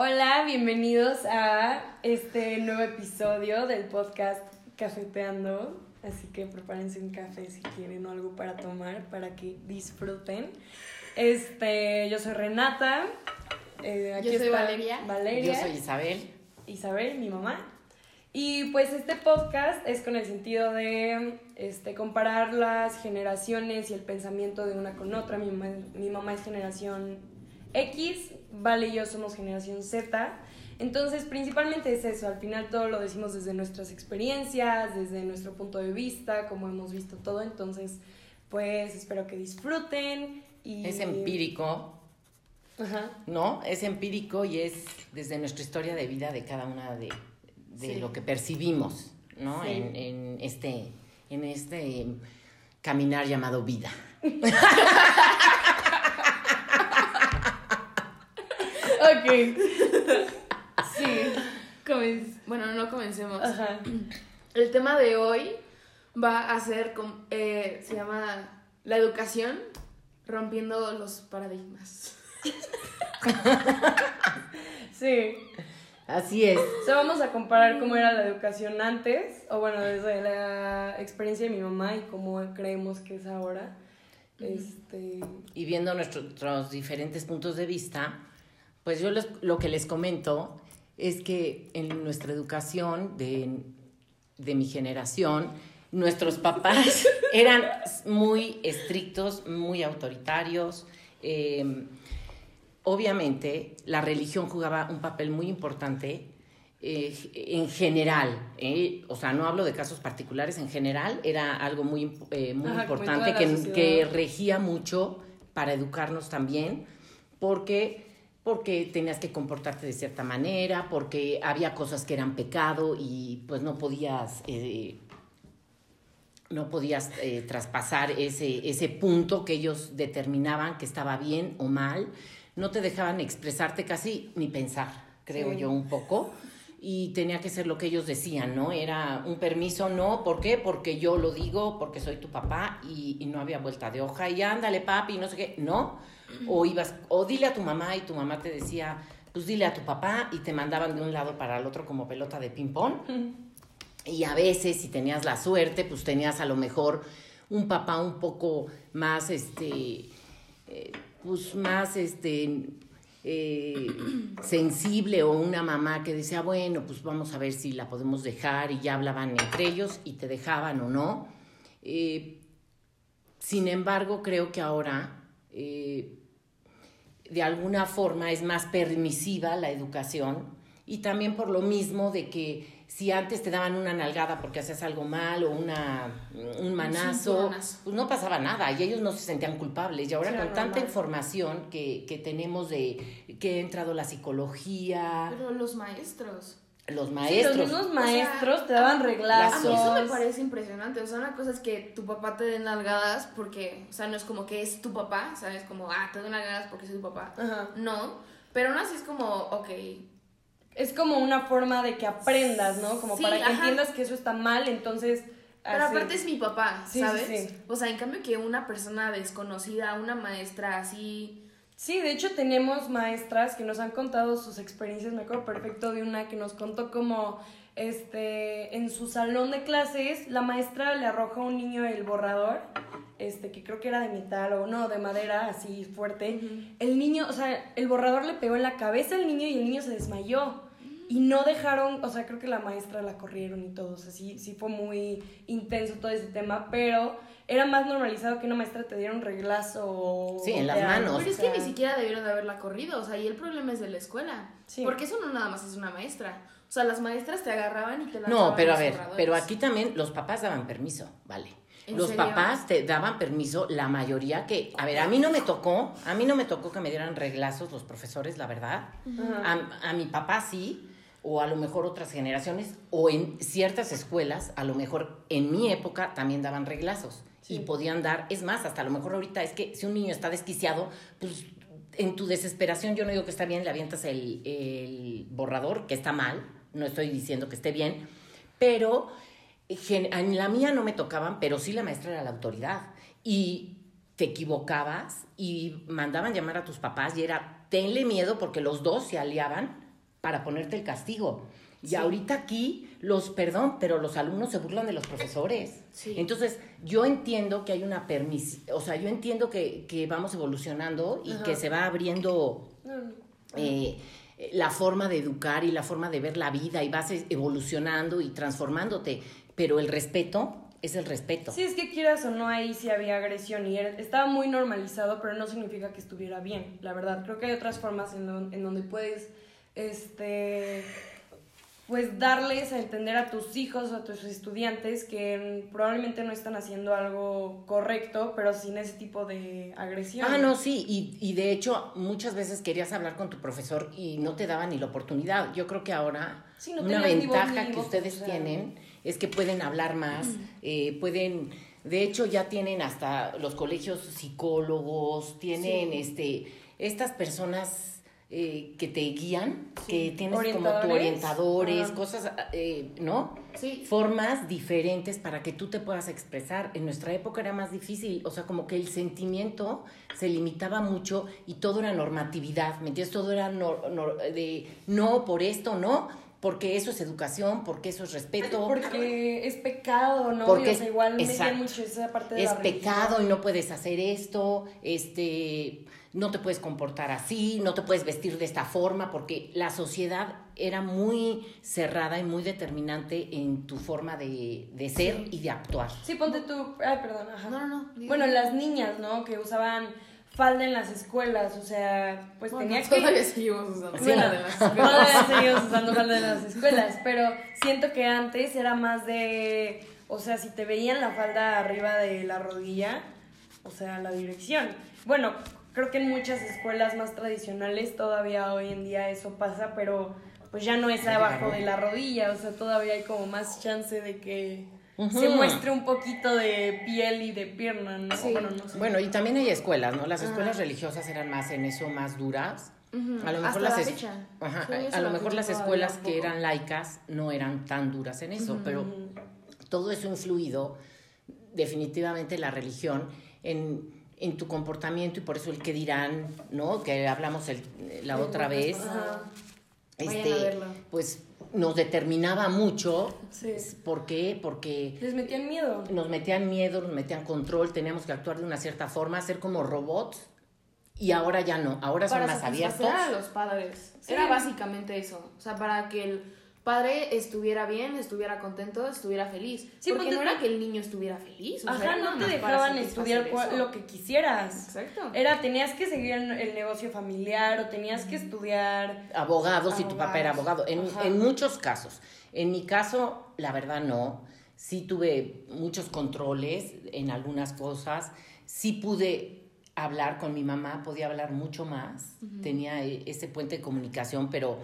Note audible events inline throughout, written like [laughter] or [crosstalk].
Hola, bienvenidos a este nuevo episodio del podcast Cafeteando. Así que prepárense un café si quieren o algo para tomar para que disfruten. Este, yo soy Renata. eh, aquí Yo soy está Valeria. Valeria. Yo soy Isabel. Isabel, mi mamá. Y pues este podcast es con el sentido de este, comparar las generaciones y el pensamiento de una con otra. Mi mamá es generación X, Vale y yo somos generación Z. Entonces, principalmente es eso. Al final todo lo decimos desde nuestras experiencias, desde nuestro punto de vista, como hemos visto todo. Entonces, pues espero que disfruten. Y... Es empírico, Ajá. ¿no? Es empírico y es desde nuestra historia de vida de cada una de, de Sí. lo que percibimos, ¿no? Sí. En, en este, en este caminar llamado vida. [laughs] Ok. Sí. Bueno, no comencemos. Ajá. El tema de hoy va a ser, eh, se llama la educación rompiendo los paradigmas. Sí. Así es. O sea, vamos a comparar cómo era la educación antes, o bueno, desde la experiencia de mi mamá y cómo creemos que es ahora. Este. Y viendo nuestros diferentes puntos de vista, pues yo lo que les comento es que en nuestra educación de, de mi generación, nuestros papás [laughs] eran muy estrictos, muy autoritarios. eh, obviamente, la religión jugaba un papel muy importante eh, en general. eh, o sea, no hablo de casos particulares, en general era algo muy, eh, muy Ajá, importante que regía mucho para educarnos también, porque, porque tenías que comportarte de cierta manera, porque había cosas que eran pecado y pues no podías, eh, no podías eh, traspasar ese, ese punto que ellos determinaban que estaba bien o mal, no te dejaban expresarte casi ni pensar, creo Sí. yo un poco. Y tenía que ser lo que ellos decían, ¿no? Era un permiso, no, ¿por qué? Porque yo lo digo, porque soy tu papá y, y no había vuelta de hoja y ándale papi, no sé qué, no. O ibas, o dile a tu mamá y tu mamá te decía, pues dile a tu papá y te mandaban de un lado para el otro como pelota de ping-pong. Y a veces, si tenías la suerte, pues tenías a lo mejor un papá un poco más, este, eh, pues más, este, eh, sensible o una mamá que decía, bueno, pues vamos a ver si la podemos dejar y ya hablaban entre ellos y te dejaban o no. Eh, sin embargo, creo que ahora, eh, de alguna forma, es más permisiva la educación y también por lo mismo de que si antes te daban una nalgada porque hacías algo mal o una, un manazo, pues no pasaba nada y ellos no se sentían culpables. Y ahora Sí, con tanta normal. información que, que tenemos de que ha entrado la psicología, Pero los maestros. Los Sí, maestros, los mismos O sea, maestros te daban A reglazos. mí eso me parece impresionante. O sea, una cosa es que tu papá te dé nalgadas porque, o sea, no es como que es tu papá, ¿sabes? Como, ah, te doy nalgadas porque soy tu papá. Ajá. No, pero aún así es como, ok, Es como una forma de que aprendas, ¿no? Como Sí, para que ajá. entiendas que eso está mal, entonces. Pero así. aparte es mi papá, Sí, sí, ¿sabes? sí. O sea, en cambio que una persona desconocida, una maestra así... Sí, de hecho tenemos maestras que nos han contado sus experiencias. Me acuerdo perfecto de una que nos contó como este en su salón de clases la maestra le arroja a un niño el borrador, este que creo que era de metal o no, de madera así fuerte. El niño, o sea, el borrador le pegó en la cabeza al niño y el niño se desmayó. Y no dejaron, o sea, creo que la maestra la corrieron y todo, o sea, sí, sí fue muy intenso todo ese tema, pero era más normalizado que una maestra te diera un reglazo o Sí, en las manos. Pero es que ni siquiera debieron de haberla corrido, o sea, y el problema es de la escuela. Sí. Porque eso no nada más es una maestra. O sea, las maestras te agarraban y te lanzaban No, pero a ver, pero aquí también los papás daban permiso, vale. ¿En Los serio? papás te daban permiso, la mayoría que, a ver, a mí no me tocó, a mí no me tocó que me dieran reglazos los profesores, la verdad. A mi papá sí, o a lo mejor otras generaciones, o en ciertas escuelas, a lo mejor en mi época también daban reglazos Sí. y podían dar, es más, hasta a lo mejor ahorita es que si un niño está desquiciado, pues en tu desesperación, yo no digo que está bien, le avientas el, el borrador, que está mal, no estoy diciendo que esté bien, pero en la mía no me tocaban, pero sí la maestra era la autoridad. Y te equivocabas y mandaban llamar a tus papás y era, tenle miedo porque los dos se aliaban para ponerte el castigo. Y ahorita aquí, los, perdón, pero los alumnos se burlan de los profesores. Sí. Entonces, yo entiendo que hay una permis, o sea, yo entiendo que, que vamos evolucionando y que se va abriendo eh, la forma de educar y la forma de ver la vida y vas evolucionando y transformándote, pero el respeto es el respeto. Sí, es que quieras o no, ahí sí había agresión y era- estaba muy normalizado, pero no significa que estuviera bien, la verdad. Creo que hay otras formas en donde puedes, este, pues darles a entender a tus hijos o a tus estudiantes que mm, probablemente no están haciendo algo correcto, pero sin ese tipo de agresión. Ah, no, sí, y, y de hecho muchas veces querías hablar con tu profesor y no te daba ni la oportunidad. Yo creo que ahora Sí, no una tenías ni voz ventaja ni que ustedes o sea. tienen es que pueden hablar más, eh, pueden, de hecho ya tienen hasta los colegios psicólogos, tienen este, estas personas eh, que te guían, que tienes como tu Orientadores. cosas, eh, ¿no? Sí. formas diferentes para que tú te puedas expresar. En nuestra época era más difícil, o sea, como que el sentimiento se limitaba mucho y todo era normatividad, ¿me entiendes? Todo era nor- nor- de no por esto, no, porque eso es educación, porque eso es respeto. Porque es pecado, ¿no? Porque o sea, igual me exacto. mucho esa parte de es la pecado y no puedes hacer esto, este, no te puedes comportar así, no te puedes vestir de esta forma, porque la sociedad era muy cerrada y muy determinante en tu forma de, de ser y de actuar. Sí, ponte tú. Ay, perdón, ajá. No, no, no. Bueno, las niñas, ¿no? Que usaban falda en las escuelas, o sea, pues Bueno, tenía que... Todavía seguimos usando. Sí. Bueno, falda las [laughs] todavía seguimos usando falda en las escuelas, pero siento que antes era más de... O sea, si te veían la falda arriba de la rodilla, o sea, la dirección. Bueno, creo que en muchas escuelas más tradicionales todavía hoy en día eso pasa, pero pues ya no es abajo de la rodilla, o sea, todavía hay como más chance de que se muestre un poquito de piel y de pierna, ¿no? Sí. Bueno, no sé. Bueno, y también hay escuelas, ¿no? Las escuelas religiosas eran más en eso, más duras. A lo mejor hasta las la es- fecha. Ajá, Sí, a- lo mejor las escuelas que eran laicas no eran tan duras en eso, pero todo eso influido definitivamente la religión en, en tu comportamiento y por eso el que dirán, ¿no? Que hablamos el- la otra vez. Vayan este, pues nos determinaba mucho. Sí. ¿Por qué? Porque Les metían miedo. nos metían miedo, nos metían control, teníamos que actuar de una cierta forma, ser como robots. Y ahora ya no, ahora son para más abiertos. a los padres. Sí. Era básicamente eso. O sea, para que el padre estuviera bien, estuviera contento, estuviera feliz. Sí, Porque no era que el niño estuviera feliz. o sea, Ajá, no te dejaban estudiar lo que quisieras. Exacto. Era, tenías que seguir el negocio familiar o tenías que estudiar. abogados y tu papá era abogado. En, en muchos casos. En mi caso, la verdad no. Sí tuve muchos controles en algunas cosas. Sí pude hablar con mi mamá, podía hablar mucho más. Tenía eh, ese puente de comunicación, pero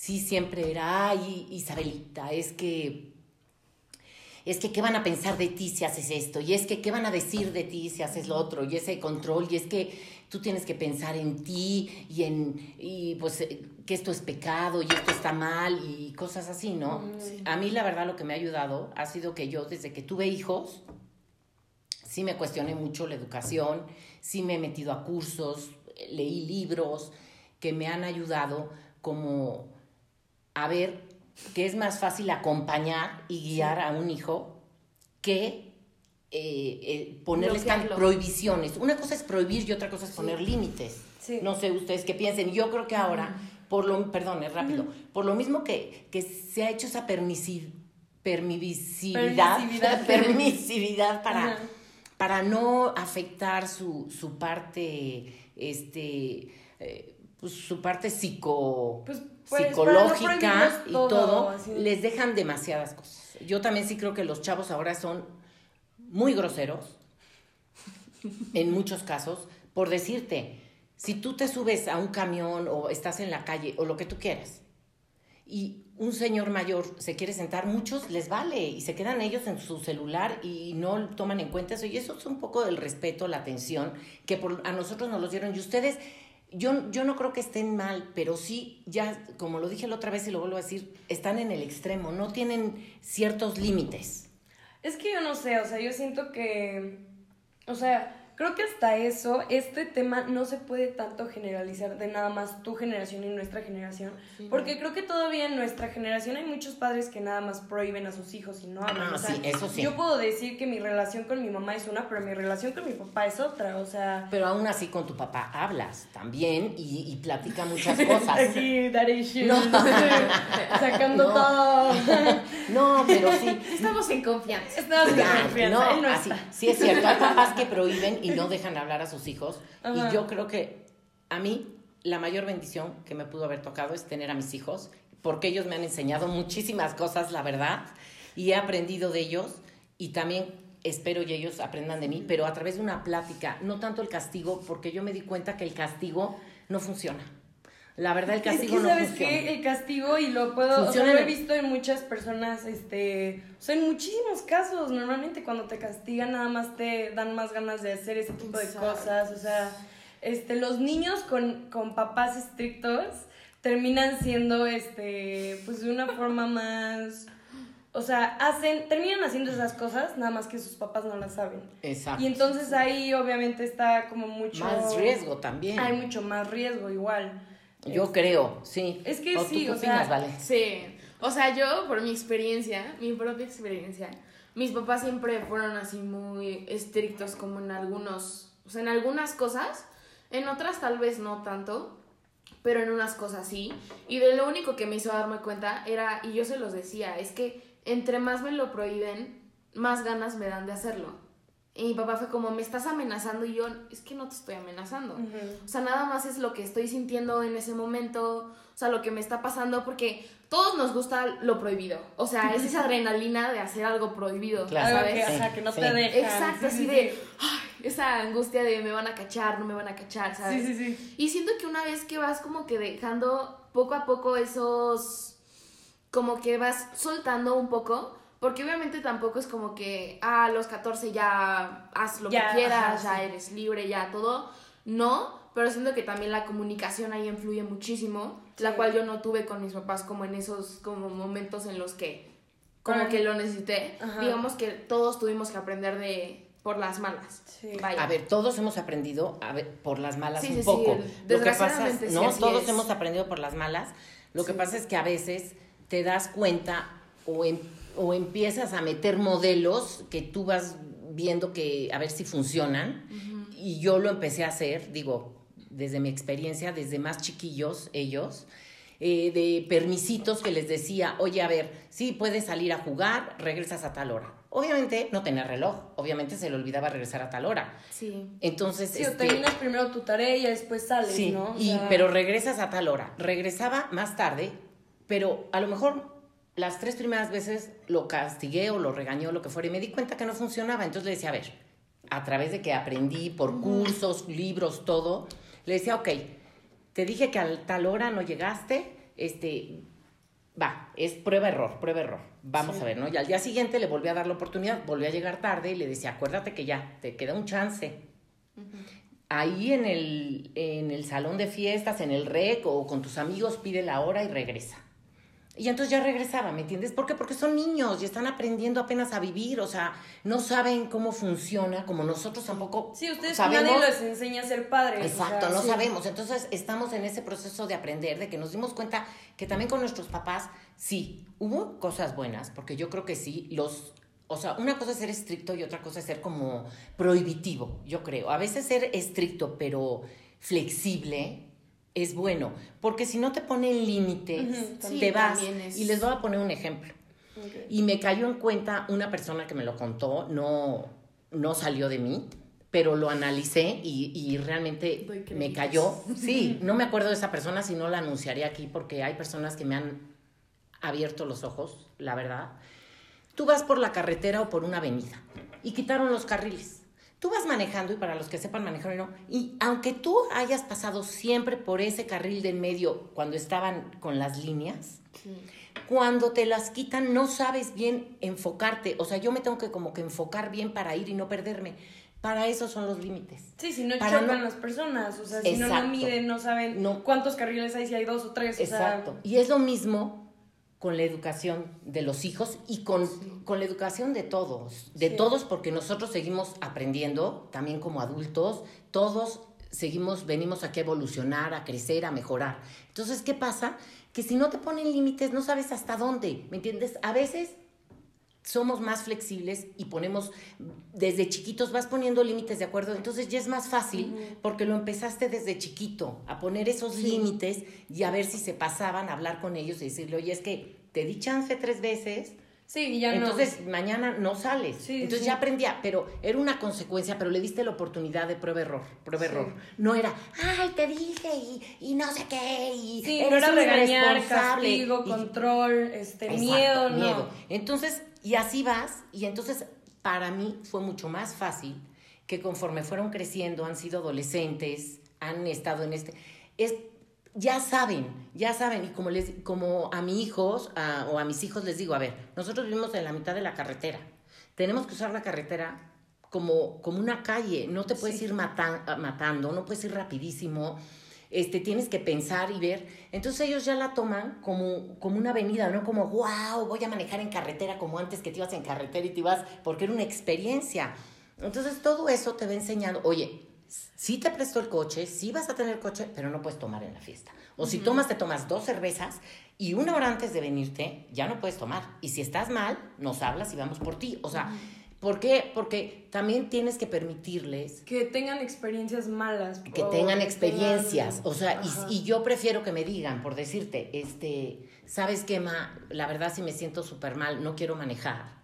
sí siempre era, ay, Isabelita, es que es que qué van a pensar de ti si haces esto, y es que qué van a decir de ti si haces lo otro, y ese control, y es que tú tienes que pensar en ti y en y pues eh, que esto es pecado y esto está mal y cosas así, ¿no? A mí la verdad lo que me ha ayudado ha sido que yo desde que tuve hijos sí me cuestioné mucho la educación, sí me he metido a cursos, leí libros que me han ayudado como a ver que es más fácil acompañar y guiar a un hijo que eh, eh, ponerles prohibiciones. Una cosa es prohibir y otra cosa es poner límites. Sí. No sé ustedes qué piensen. Yo creo que ahora, por lo, perdón, es rápido, por lo mismo que, que se ha hecho esa permisi- permisividad, Permisividad. [laughs] permisividad para, Ajá. para no afectar su, su parte, este, eh, pues, su parte psico, Pues, pues, psicológica y todo, todo, así. les dejan demasiadas cosas. Yo también sí creo que los chavos ahora son muy groseros, en muchos casos, por decirte, si tú te subes a un camión o estás en la calle o lo que tú quieras, y un señor mayor se quiere sentar, muchos les vale y se quedan ellos en su celular y no toman en cuenta eso. Y eso es un poco del respeto, la atención que por, a nosotros nos los dieron. Y ustedes, yo, yo no creo que estén mal, pero sí, ya, como lo dije la otra vez y lo vuelvo a decir, están en el extremo, no tienen ciertos límites. Es que yo no sé, o sea, yo siento que. O sea, creo que hasta eso, este tema no se puede tanto generalizar de nada más tu generación y nuestra generación, porque creo que todavía en nuestra generación hay muchos padres que nada más prohíben a sus hijos y no hablan. Ah, o sea, sí, eso sí. Yo puedo decir que mi relación con mi mamá es una, pero mi relación con mi papá es otra, o sea... Pero aún así con tu papá hablas también y, y platica [laughs] muchas cosas. Aquí, daddy. No. [laughs] Sacando No. todo. [laughs] No, pero sí. Estamos en confianza. Estamos en confianza, él no, no así, está. sí es cierto, hay papás que prohíben y no dejan hablar a sus hijos. Ajá. Y yo creo que a mí la mayor bendición que me pudo haber tocado es tener a mis hijos, porque ellos me han enseñado muchísimas cosas, la verdad, y he aprendido de ellos y también espero y ellos aprendan de mí, pero a través de una plática, no tanto el castigo, porque yo me di cuenta que el castigo no funciona. La verdad, el Es castigo que, no ¿sabes funciona. qué? El castigo, y lo puedo, o sea, lo he visto en muchas personas, este, o sea, en muchísimos casos, normalmente cuando te castigan nada más te dan más ganas de hacer ese tipo de Exacto. cosas, o sea, este, los niños con, con papás estrictos terminan siendo, este, pues de una forma más, o sea, hacen, terminan haciendo esas cosas, nada más que sus papás no las saben. Exacto. Y entonces ahí obviamente está como mucho... Más riesgo también. Hay mucho más riesgo igual. Yo creo, sí. Es que ¿O tú sí, qué o opinas, sea, Vale? Sí. O sea, yo, por mi experiencia, mi propia experiencia, mis papás siempre fueron así muy estrictos como en algunos, o sea, en algunas cosas, en otras tal vez no tanto, pero en unas cosas sí. Y de lo único que me hizo darme cuenta era, y yo se los decía, es que entre más me lo prohíben, más ganas me dan de hacerlo. Y mi papá fue como, me estás amenazando y yo, es que no te estoy amenazando. O sea, nada más es lo que estoy sintiendo en ese momento, o sea, lo que me está pasando, porque todos nos gusta lo prohibido. O sea, es esa adrenalina de hacer algo prohibido, Claro. Algo que, ¿sabes? ajá, que no Sí. te deja. Exacto, así de, ay, esa angustia de me van a cachar, no me van a cachar, ¿sabes? Sí, sí, sí. Y siento que una vez que vas como que dejando poco a poco esos, como que vas soltando un poco, porque obviamente tampoco es como que, ah, a los 14 ya haz lo Ya, que quieras, ajá, ya sí. eres libre, ya todo. No, pero siento que también la comunicación ahí influye muchísimo, la Sí. cual yo no tuve con mis papás como en esos como momentos en los que como que lo necesité. Ajá. Digamos que todos tuvimos que aprender de por las malas. Sí. Vaya. A ver, todos hemos aprendido a ver, por las malas Sí, un sí, sí, poco. Lo que pasa es, desgraciadamente sí, no, todos es. hemos aprendido por las malas. Lo que pasa es que a veces te das cuenta o, em- o empiezas a meter modelos que tú vas viendo que a ver si funcionan. Y yo lo empecé a hacer, digo, desde mi experiencia, desde más chiquillos ellos. eh, de permisitos que les decía, oye, a ver, sí, puedes salir a jugar, regresas a tal hora. Obviamente no tenía reloj, obviamente se le olvidaba regresar a tal hora. Sí. Entonces, Sí, o este, terminas primero tu tarea y después sales, sí, ¿no? O y, pero regresas a tal hora. Regresaba más tarde, pero a lo mejor las tres primeras veces lo castigué o lo regañé o lo que fuera y me di cuenta que no funcionaba. Entonces le decía, a ver, a través de que aprendí por cursos, libros, todo, le decía, ok, te dije que a tal hora no llegaste, este, va, es prueba error, prueba error. Vamos Sí. a ver, ¿no? Y al día siguiente le volví a dar la oportunidad, volví a llegar tarde y le decía, acuérdate que ya, te queda un chance. Ahí en el, en el salón de fiestas, en el rec o con tus amigos, pide la hora y regresa. Y entonces ya regresaba, ¿me entiendes? ¿Por qué? Porque son niños y están aprendiendo apenas a vivir, o sea, no saben cómo funciona, como nosotros tampoco Sí, ustedes sabemos. nadie les enseña a ser padres. o Exacto, sea, no sí. sabemos. Entonces estamos en ese proceso de aprender, de que nos dimos cuenta que también con nuestros papás, sí, hubo cosas buenas, porque yo creo que sí, los... O sea, una cosa es ser estricto y otra cosa es ser como prohibitivo, yo creo. A veces ser estricto pero flexible es bueno, porque si no te ponen límites, Ujú, sí, te vas. es- Y les voy a poner un ejemplo. Y me cayó en cuenta una persona que me lo contó, no, no salió de mí, pero lo analicé y, y realmente me cayó. Sí, no me acuerdo de esa persona, si no la anunciaría aquí porque hay personas que me han abierto los ojos, la verdad. Tú vas por la carretera o por una avenida y quitaron los carriles. Tú vas manejando y para los que sepan manejar no, y aunque tú hayas pasado siempre por ese carril de en medio cuando estaban con las líneas, cuando te las quitan no sabes bien enfocarte. O sea, yo me tengo que como que enfocar bien para ir y no perderme. Para eso son los límites. Sí, si no Para chocan no- las personas, o sea, si no, no Exacto. miden, no saben No. cuántos carriles hay, si hay dos o tres, o sea, Exacto. Y es lo mismo con la educación de los hijos y con, con la educación de todos, de Sí. todos porque nosotros seguimos aprendiendo, también como adultos, todos seguimos, venimos aquí a evolucionar, a crecer, a mejorar. Entonces, ¿qué pasa? Que si no te ponen límites, no sabes hasta dónde, ¿me entiendes? A veces somos más flexibles y ponemos, desde chiquitos vas poniendo límites de acuerdo, entonces ya es más fácil porque lo empezaste desde chiquito a poner esos límites y a ver si se pasaban a hablar con ellos y decirle, oye, es que te di chance tres veces, Sí, y ya entonces mañana no sales. Sí, entonces sí. ya aprendía, pero era una consecuencia, pero le diste la oportunidad de prueba-error, prueba-error. No era, ay, te dije y, y no sé qué, y. Sí, no eres era un regañar, irresponsable". castigo, Y- control, este, Exacto, miedo, no. miedo. Entonces, y así vas, y entonces para mí fue mucho más fácil que conforme fueron creciendo, han sido adolescentes, han estado en este, es, ya saben, ya saben, y como, les, como a mis hijos a- o a mis hijos les digo, a ver, nosotros vivimos en la mitad de la carretera, tenemos que usar la carretera como, como una calle, no te puedes ir matan- matando, no puedes ir rapidísimo, este, tienes que pensar y ver. Entonces ellos ya la toman como, como una avenida, no como, wow, voy a manejar en carretera como antes que te ibas en carretera y te ibas, porque era una experiencia. Entonces todo eso te va enseñando, oye, sí te presto el coche, sí vas a tener coche, pero no puedes tomar en la fiesta. O si tomas, te tomas dos cervezas y una hora antes de venirte ya no puedes tomar. Y si estás mal, nos hablas y vamos por ti. O sea, ¿por qué? Porque también tienes que permitirles Que tengan experiencias malas. que tengan experiencias, tengan- o sea, y, y yo prefiero que me digan, por decirte, este, ¿sabes qué, ma? La verdad sí me siento súper mal, no quiero manejar.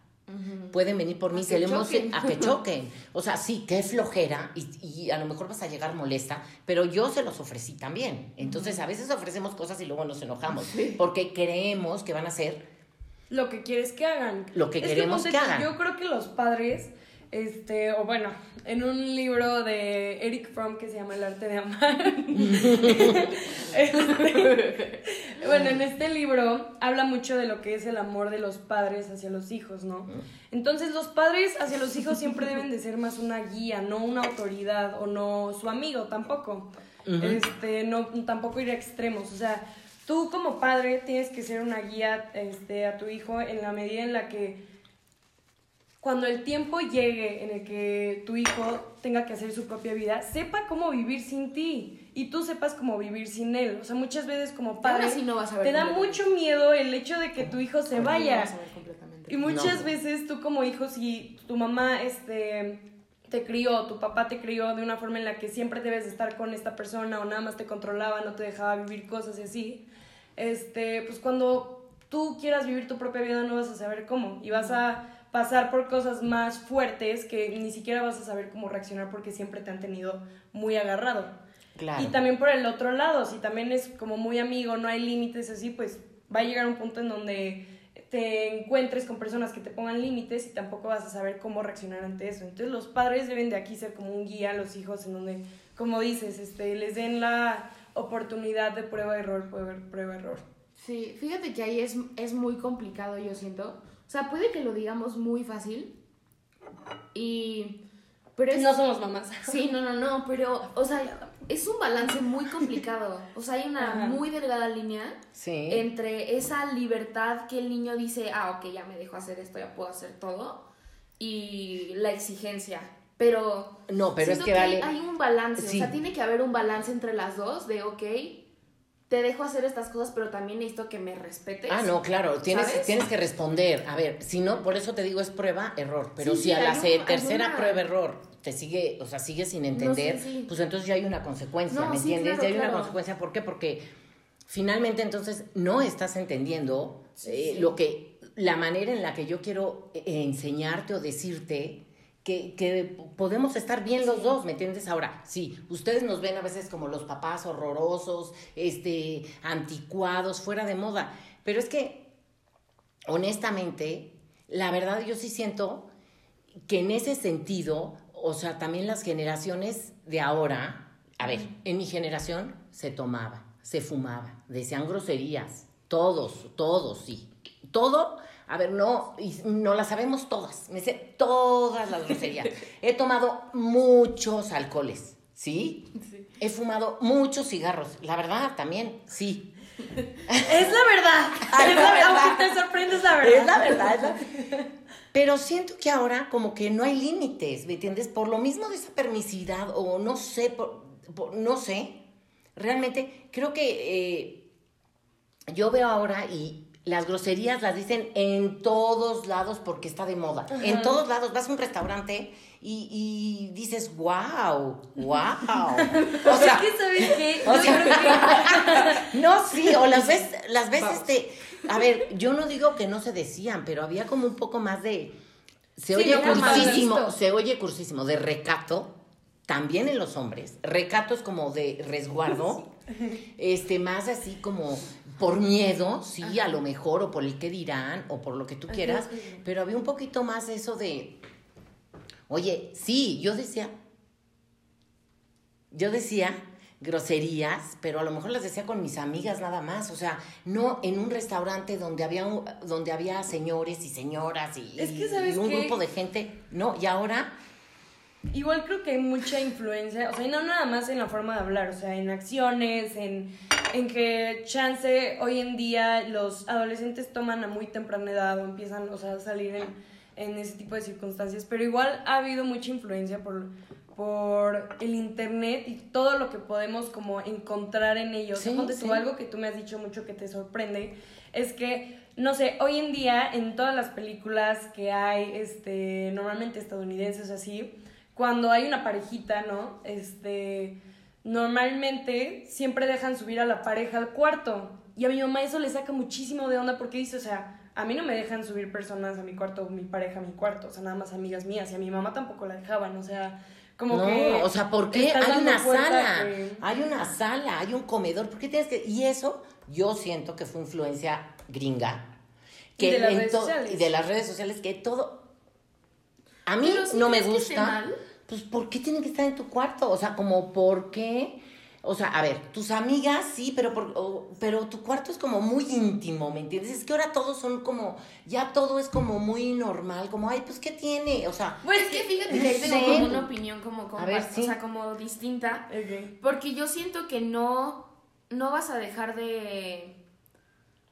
Pueden venir por mí, A se que choquen. a que choquen. O sea, sí, qué flojera, y, y a lo mejor vas a llegar molesta, pero yo se los ofrecí también. Entonces, a veces ofrecemos cosas y luego nos enojamos, porque creemos que van a ser lo que quieres que hagan. Lo que queremos ponte que hagan. Yo creo que los padres, este, o bueno, en un libro de Eric Fromm que se llama El arte de amar. [laughs] este, bueno, en este libro habla mucho de lo que es el amor de los padres hacia los hijos, ¿no? Entonces los padres hacia los hijos siempre deben de ser más una guía, no una autoridad o no su amigo tampoco. Este, no tampoco ir a extremos, o sea, tú como padre tienes que ser una guía este a tu hijo en la medida en la que cuando el tiempo llegue en el que tu hijo tenga que hacer su propia vida, sepa cómo vivir sin ti y tú sepas cómo vivir sin él. O sea, muchas veces como padre no vas a ver te da mucho miedo el hecho de que tu hijo se No vaya. vas a ver completamente. Y muchas No. veces tú como hijo, si tu mamá este, te crió, tu papá te crió de una forma en la que siempre debes de estar con esta persona o nada más te controlaba, no te dejaba vivir cosas y así, este, pues cuando tú quieras vivir tu propia vida no vas a saber cómo y vas a pasar por cosas más fuertes que ni siquiera vas a saber cómo reaccionar porque siempre te han tenido muy agarrado. Claro. Y también por el otro lado, si también es como muy amigo, no hay límites así, pues va a llegar un punto en donde te encuentres con personas que te pongan límites y tampoco vas a saber cómo reaccionar ante eso. Entonces los padres deben de aquí ser como un guía a los hijos en donde, como dices, este, les den la oportunidad de prueba error, prueba prueba error. Sí, fíjate que ahí es, es muy complicado, yo siento. O sea, puede que lo digamos muy fácil. Y. Pero es. No somos mamás. Sí, no, no, no, pero, o sea, es un balance muy complicado. O sea, hay una Ajá. muy delgada línea Sí. entre esa libertad que el niño dice, ah, ok, ya me dejo hacer esto, ya puedo hacer todo, y la exigencia. Pero. No, pero es siento que vale. hay, hay un balance. Sí. O sea, tiene que haber un balance entre las dos de, ok, te dejo hacer estas cosas, pero también necesito que me respetes. Ah, no, claro, tienes, ¿Sabes? tienes que responder. A ver, si no, por eso te digo es prueba, error. Pero Sí, si sí, a la tercera alguna- prueba, error, te sigue, o sea, sigue sin entender, sí. pues entonces ya hay una consecuencia, No, ¿me entiendes? claro, ya hay una consecuencia. ¿Por qué? Porque finalmente entonces no estás entendiendo eh, lo que, la manera en la que yo quiero eh, enseñarte o decirte. Que, que podemos estar bien los dos, ¿me entiendes? Ahora, sí, ustedes nos ven a veces como los papás horrorosos, este, anticuados, fuera de moda, pero es que honestamente, la verdad yo sí siento que en ese sentido, o sea, también las generaciones de ahora, a ver, en mi generación se tomaba, se fumaba, decían groserías, todos, todos, sí, todo, a ver, no, y no las sabemos todas, me sé todas las groserías. [laughs] He tomado muchos alcoholes, ¿sí? He fumado muchos cigarros, la verdad también, sí. [laughs] Es la verdad. [laughs] Es la verdad. Aunque la verdad. Es la verdad. es la- Pero siento que ahora como que no hay límites, ¿me entiendes? Por lo mismo de esa permisividad o no sé, por- por- no sé. Realmente creo que eh, yo veo ahora y las groserías las dicen en todos lados porque está de moda. En todos lados vas a un restaurante y, y dices, wow, wow. [laughs] O sea, es que, ¿sabes qué? o sea, que- [laughs] no, sí, o las ves, las ves, Vamos. este, a ver, yo no digo que no se decían, pero había como un poco más de, se Sí, oye cursísimo, se oye cursísimo, de recato, también en los hombres, recato es como de resguardo, [laughs] este, más así como por miedo, sí, a lo mejor, o por el que dirán, o por lo que tú quieras, pero había un poquito más eso de, oye, sí, yo decía, yo decía groserías, pero a lo mejor las decía con mis amigas nada más, o sea, no en un restaurante donde había un- donde había señores y señoras y, Es que, y ¿sabes un qué? grupo de gente, no, y ahora Igual creo que hay mucha influencia, o sea, y no nada más en la forma de hablar, o sea, en acciones, en, en que chance hoy en día los adolescentes toman a muy temprana edad o empiezan, o sea, a salir en, en ese tipo de circunstancias, pero igual ha habido mucha influencia por, por el internet y todo lo que podemos como encontrar en ellos. Sí, Ponte tú, sí. algo que tú me has dicho mucho que te sorprende es que, no sé, hoy en día en todas las películas que hay, este, normalmente estadounidenses así, cuando hay una parejita, ¿no? Este, normalmente siempre dejan subir a la pareja al cuarto. Y a mi mamá eso le saca muchísimo de onda porque dice, o sea, a mí no me dejan subir personas a mi cuarto, mi pareja a mi cuarto, o sea, nada más amigas mías. Y a mi mamá tampoco la dejaban, o sea, como no, que... o sea, ¿por qué hay una sala? que- Hay una sala, hay un comedor, ¿por qué tienes que y eso yo siento que fue influencia gringa que Y de las redes sociales. y de las redes sociales que todo a mí no me gusta. mal. Pues, ¿por qué tienen que estar en tu cuarto? O sea, como, ¿por qué? O sea, a ver, tus amigas sí, pero, por, o- pero tu cuarto es como muy íntimo, ¿me entiendes? Es que ahora todos son como, ya todo es como muy normal, como, ay, pues, ¿qué tiene? O sea, Pues es que fíjate que ahí tengo como una opinión como, como A ver, sí. o sea, como distinta. Porque yo siento que no, no vas a dejar de...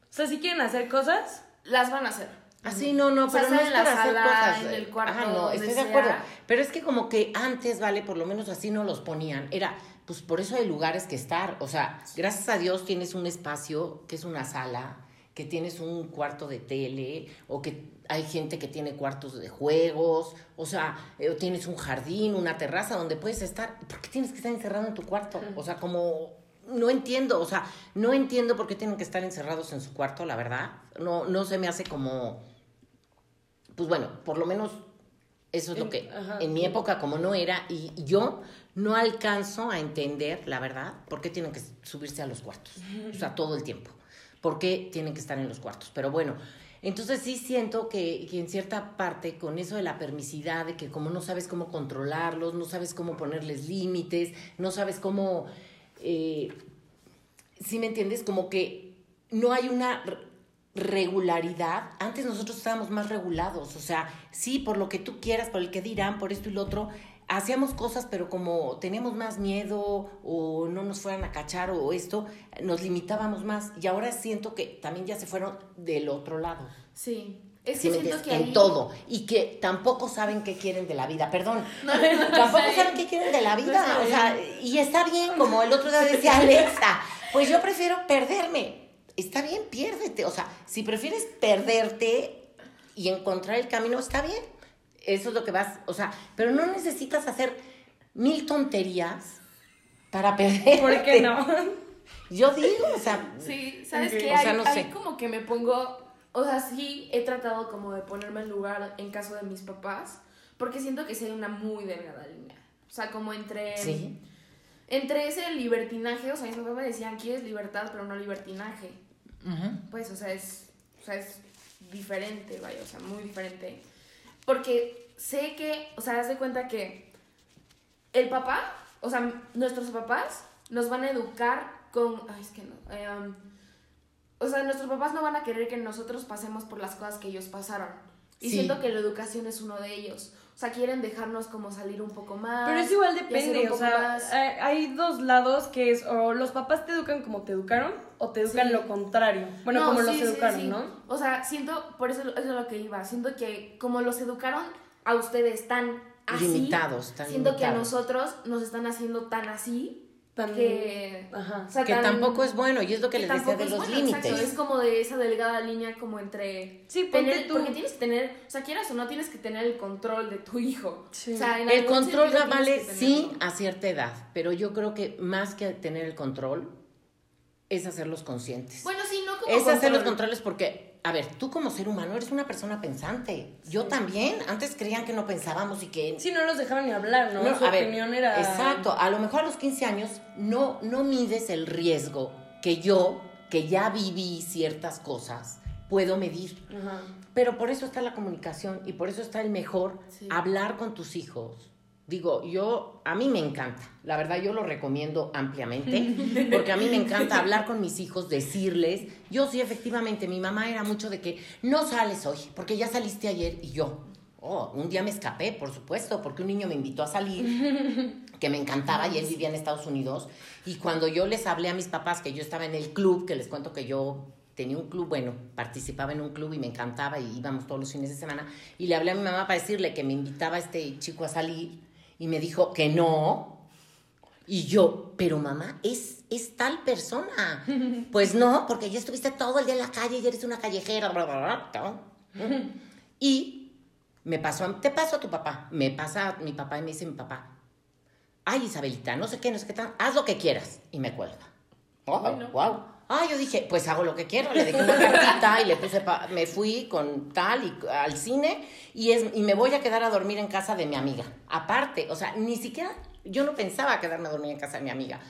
O sea, si quieren hacer cosas, Las van a hacer. Así no, no, O sea, pero no es en la para hacer sala, cosas. en el cuarto, Ajá, no, estoy de acuerdo. Pero es que como que antes, vale, por lo menos así no los ponían. Era, pues por eso hay lugares que estar. O sea, gracias a Dios tienes un espacio que es una sala, que tienes un cuarto de tele, o que hay gente que tiene cuartos de juegos, o sea, eh, tienes un jardín, una terraza donde puedes estar. ¿Por qué tienes que estar encerrado en tu cuarto? O sea, como no entiendo, o sea, no entiendo por qué tienen que estar encerrados en su cuarto, la verdad. No, no se me hace como, pues bueno, por lo menos eso es lo que ajá. en mi época como no era y yo no alcanzo a entender, la verdad, por qué tienen que subirse a los cuartos, o sea, todo el tiempo. ¿Por qué tienen que estar en los cuartos? Pero bueno, entonces sí siento que, que en cierta parte con eso de la permisidad, de que como no sabes cómo controlarlos, no sabes cómo ponerles límites, no sabes cómo, eh, ¿sí me entiendes? Como que no hay una regularidad. Antes nosotros estábamos más regulados, o sea, sí, por lo que tú quieras, por el que dirán, por esto y lo otro, hacíamos cosas, pero como teníamos más miedo o no nos fueran a cachar o esto, nos limitábamos más. Y ahora siento que también ya se fueron del otro lado. Sí. Es ¿sí que me siento entiendes? que en ahí... todo. Y que tampoco saben qué quieren de la vida. Perdón. [laughs] No, no, Tampoco saben qué quieren de la vida. o sea, y está bien, como el otro día decía Alexa, pues yo prefiero perderme. Está bien, piérdete. O sea, si prefieres perderte y encontrar el camino, está bien. Eso es lo que vas, o sea, pero no necesitas hacer mil tonterías para [laughs] perderte. ¿por qué no? Yo digo, o sea, Sí, ¿sabes qué? O sea, no ahí sé. como que me pongo, o sea, sí he tratado como de ponerme en lugar en caso de mis papás, porque siento que sí hay una muy delgada línea. O sea, como entre sí. entre ese libertinaje, o sea, mis papás me decían, "Quieres libertad, pero no libertinaje." Pues, o sea, es o sea, es diferente, vaya, o sea, muy diferente. Porque sé que, o sea, haz de cuenta que el papá, o sea, nuestros papás nos van a educar con. Ay, es que no. em, o sea, nuestros papás no van a querer que nosotros pasemos por las cosas que ellos pasaron. Y Sí. siento que la educación es uno de ellos. O sea, quieren dejarnos como salir un poco más. Pero es igual depende, o sea, más- hay dos lados que es o los papás te educan como te educaron o te educan Sí. lo contrario. Bueno, No, como los sí, educaron, sí. ¿no? O sea, siento, por eso, eso es lo que iba, siento que como los educaron a ustedes tan así, Limitados, tan siento que a nosotros nos están haciendo tan así, Tan- que... Ajá. o sea, que tan- tampoco es bueno, y es lo que les decía de los bueno, límites. exacto, es como de esa delgada línea como entre... Sí, ponte tener, tú. porque tienes que tener, o sea, quieras o no, tienes que tener el control de tu hijo. Sí. O sea, en El control vale sí a cierta edad, pero yo creo que más que tener el control es hacerlos conscientes. Bueno, sí, no como es hacer los control. controles porque, a ver, tú como ser humano eres una persona pensante. Yo también. Antes creían que no pensábamos y que Sí, no los dejaban ni hablar, ¿no? No, Su a ver, opinión era... Exacto, a lo mejor a los 15 años no, no mides el riesgo que yo, que ya viví ciertas cosas, puedo medir. Ajá. Pero por eso está la comunicación y por eso está el mejor Sí. hablar con tus hijos. Digo, yo, a mí me encanta, la verdad yo lo recomiendo ampliamente, [laughs] porque a mí me encanta hablar con mis hijos, decirles, yo sí efectivamente, mi mamá era mucho de que no sales hoy, porque ya saliste ayer y yo, oh, un día me escapé, por supuesto, porque un niño me invitó a salir, [laughs] que me encantaba y él vivía en Estados Unidos, y cuando yo les hablé a mis papás que yo estaba en el club, que les cuento que yo tenía un club, bueno, participaba en un club y me encantaba y íbamos todos los fines de semana, y le hablé a mi mamá para decirle que me invitaba este chico a salir, y me dijo que no, y yo, pero mamá, es, es tal persona. [laughs] Pues no, porque ya estuviste todo el día en la calle y eres una callejera. bla, bla, bla. [laughs] Y me pasó, a- te paso a tu papá. Me pasa mi papá y me dice mi papá, ay Isabelita, no sé qué, no sé qué tan, haz lo que quieras. Y me cuelga. Oh, Bueno. wow. Ah, yo dije, pues hago lo que quiero. Le dejé una cartita y le puse, pa- me fui con tal y al cine y, es, y me voy a quedar a dormir en casa de mi amiga. Aparte, o sea, ni siquiera, yo no pensaba quedarme a dormir en casa de mi amiga.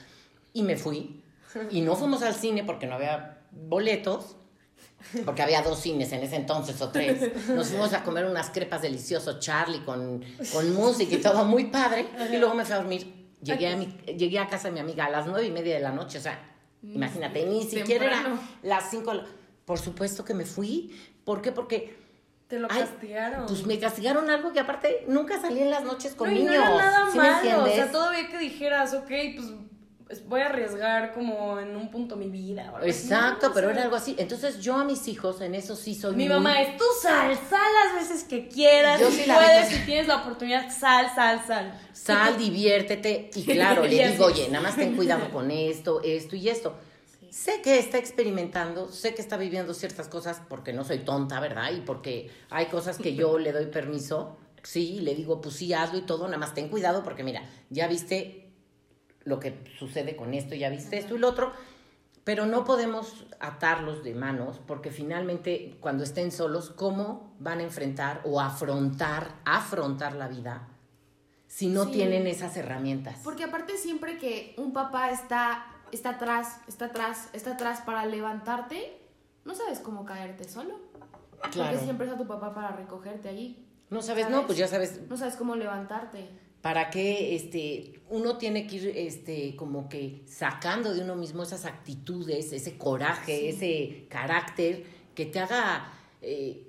Y me fui. Y no fuimos al cine porque no había boletos. Porque había dos cines en ese entonces o tres. Nos fuimos a comer unas crepas deliciosas, Charlie, con, con música y todo muy padre. Y luego me fui a dormir. Llegué a, llegué a casa de mi amiga a las nueve y media de la noche. O sea, imagínate, ni siquiera era Temprano. las cinco. Por supuesto que me fui. ¿Por qué? Porque Te lo Ay, castigaron. pues me castigaron algo que aparte nunca salí en las noches con no, y niños. no era nada ¿sí malo. O sea, todavía que dijeras, ok, pues, voy a arriesgar como en un punto mi vida. Exacto, No, pero era algo así. Entonces yo a mis hijos en eso sí soy Mi muy- mamá es, tú sal, sal las veces que quieras. Yo si sí puedes, si tienes la oportunidad, sal, sal, sal. Sal, [laughs] diviértete. Y claro, le digo, oye, nada más ten cuidado con esto, esto y esto. Sé que está experimentando, sé que está viviendo ciertas cosas porque no soy tonta, ¿verdad? Y porque hay cosas que yo [laughs] le doy permiso. Sí, le digo, pues sí, hazlo y todo, nada más ten cuidado porque mira, ya viste lo que sucede con esto, ya viste esto y lo otro. Pero no podemos atarlos de manos porque finalmente cuando estén solos, ¿cómo van a enfrentar o afrontar, afrontar la vida si no Sí. tienen esas herramientas? Porque aparte siempre que un papá está, está atrás, está atrás, está atrás para levantarte, no sabes cómo caerte solo. Claro. Porque siempre está tu papá para recogerte allí. No sabes, ¿Sabes? no, pues ya sabes No sabes cómo levantarte. Para qué este uno tiene que ir este como que sacando de uno mismo esas actitudes, ese coraje, ese carácter que te haga eh,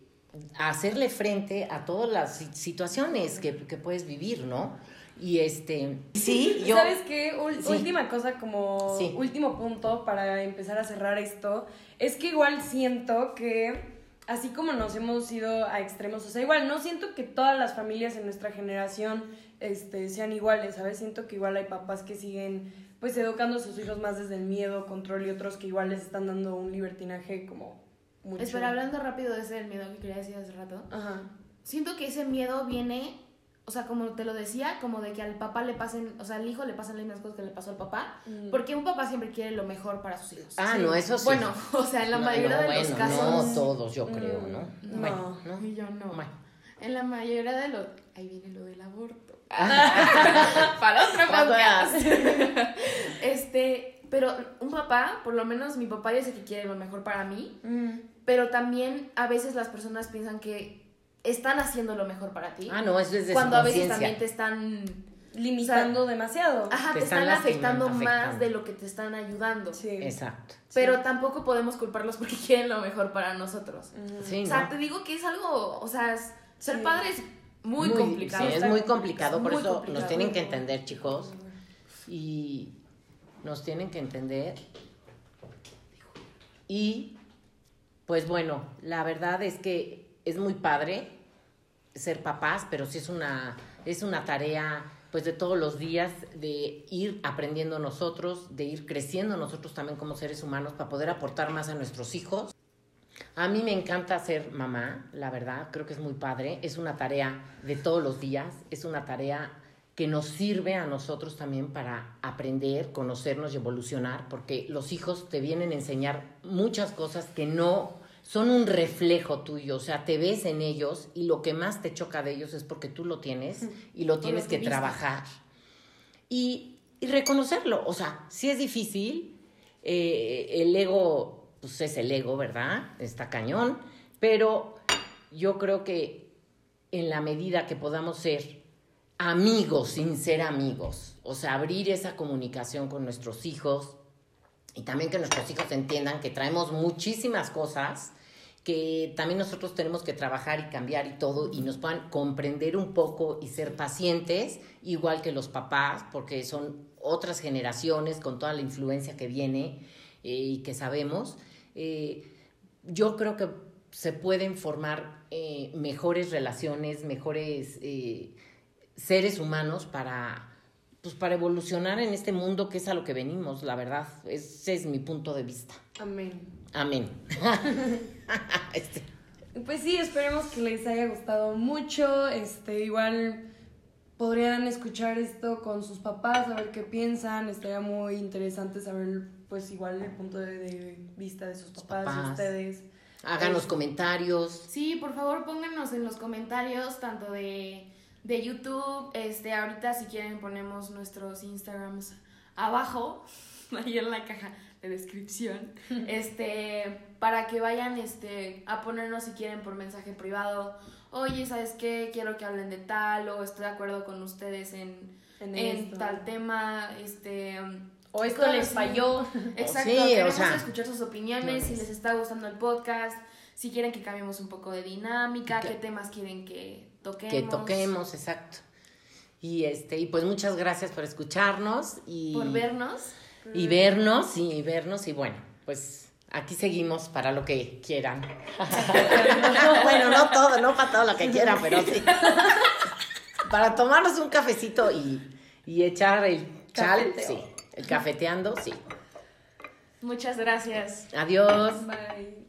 hacerle frente a todas las si- situaciones que, que puedes vivir, ¿no? Y este sí, yo ¿Sabes qué? Ul- Sí. Última cosa, como Sí. último punto para empezar a cerrar esto, es que igual siento que así como nos hemos ido a extremos, o sea, igual no siento que todas las familias en nuestra generación este, sean iguales, ¿sabes? Siento que igual hay papás que siguen pues educando a sus hijos más desde el miedo, control y otros que igual les están dando un libertinaje como mucho. Espera, hablando rápido de ese del miedo que quería decir hace rato. Ajá. Siento que ese miedo viene, o sea, como te lo decía, como de que al papá le pasen, o sea, al hijo le pasan las mismas cosas que le pasó al papá. Mm. Porque un papá siempre quiere lo mejor para sus hijos. Ah, Sí. no, eso sí. Bueno, [laughs] o sea, en la No, mayoría no, de los casos. No todos, yo creo, Mm, ¿no? no. Bueno, ¿no? Y yo no. Bueno. En la mayoría de los. Ahí viene lo del aborto. [laughs] Para otro podcast. [laughs] este, pero un papá, por lo menos mi papá ya sé que quiere lo mejor para mí, Mm. pero también a veces las personas piensan que están haciendo lo mejor para ti. Ah, no, eso es de cuando su a veces también te están. Limitando demasiado. Ajá, Te te, están afectando más de lo que te están ayudando. Sí. Exacto. Pero tampoco podemos culparlos porque [laughs] quieren lo mejor para nosotros. Sí, O sea, ¿no? te digo que es algo, o sea, ser Sí. padre es muy, complicado. Sí, es muy complicado, por muy eso complicado. nos tienen que entender, chicos. Y nos tienen que entender. Y pues bueno, la verdad es que es muy padre ser papás, pero sí es una, es una tarea pues de todos los días, de ir aprendiendo nosotros, de ir creciendo nosotros también como seres humanos para poder aportar más a nuestros hijos. A mí me encanta ser mamá, la verdad, creo que es muy padre, es una tarea de todos los días, es una tarea que nos sirve a nosotros también para aprender, conocernos y evolucionar, porque los hijos te vienen a enseñar muchas cosas que no son un reflejo tuyo, o sea, te ves en ellos y lo que más te choca de ellos es porque tú lo tienes y lo tienes que trabajar. Y, y, reconocerlo, o sea, si es difícil, eh, el ego, pues es el ego, ¿verdad? Está cañón, pero yo creo que en la medida que podamos ser amigos sin ser amigos, o sea, abrir esa comunicación con nuestros hijos, y también que nuestros hijos entiendan que traemos muchísimas cosas que también nosotros tenemos que trabajar y cambiar y todo y nos puedan comprender un poco y ser pacientes, igual que los papás, porque son otras generaciones con toda la influencia que viene eh, y que sabemos. Eh, yo creo que se pueden formar eh, mejores relaciones, mejores seres humanos para, pues para evolucionar en este mundo que es a lo que venimos, la verdad. Ese es mi punto de vista. Amén. Amén. [laughs] Este. Pues sí, esperemos que les haya gustado mucho. Este, igual podrían escuchar esto con sus papás, a ver qué piensan. Estaría muy interesante saber, pues igual el punto de, vista de sus papás, de ustedes. Hagan los comentarios. Sí, por favor pónganos en los comentarios, tanto de, de YouTube, este, ahorita si quieren ponemos nuestros Instagrams abajo, [laughs] ahí en la caja de descripción, [laughs] este, para que vayan este, a ponernos si quieren por mensaje privado, oye, ¿sabes qué? Quiero que hablen de tal, o estoy de acuerdo con ustedes en, en, tal tema, este... O esto les falló. Exacto, queremos escuchar sus opiniones, si les está gustando el podcast, si quieren que cambiemos un poco de dinámica, qué temas quieren que toquemos. Que toquemos, exacto. Y este, y pues muchas gracias por escucharnos y por vernos y vernos y vernos y bueno, pues aquí seguimos para lo que quieran. [laughs] bueno, no todo, no para todo lo que quieran, pero sí. para tomarnos un cafecito y, y echar el chal, sí. El cafeteando, sí. Muchas gracias. Adiós. Bye.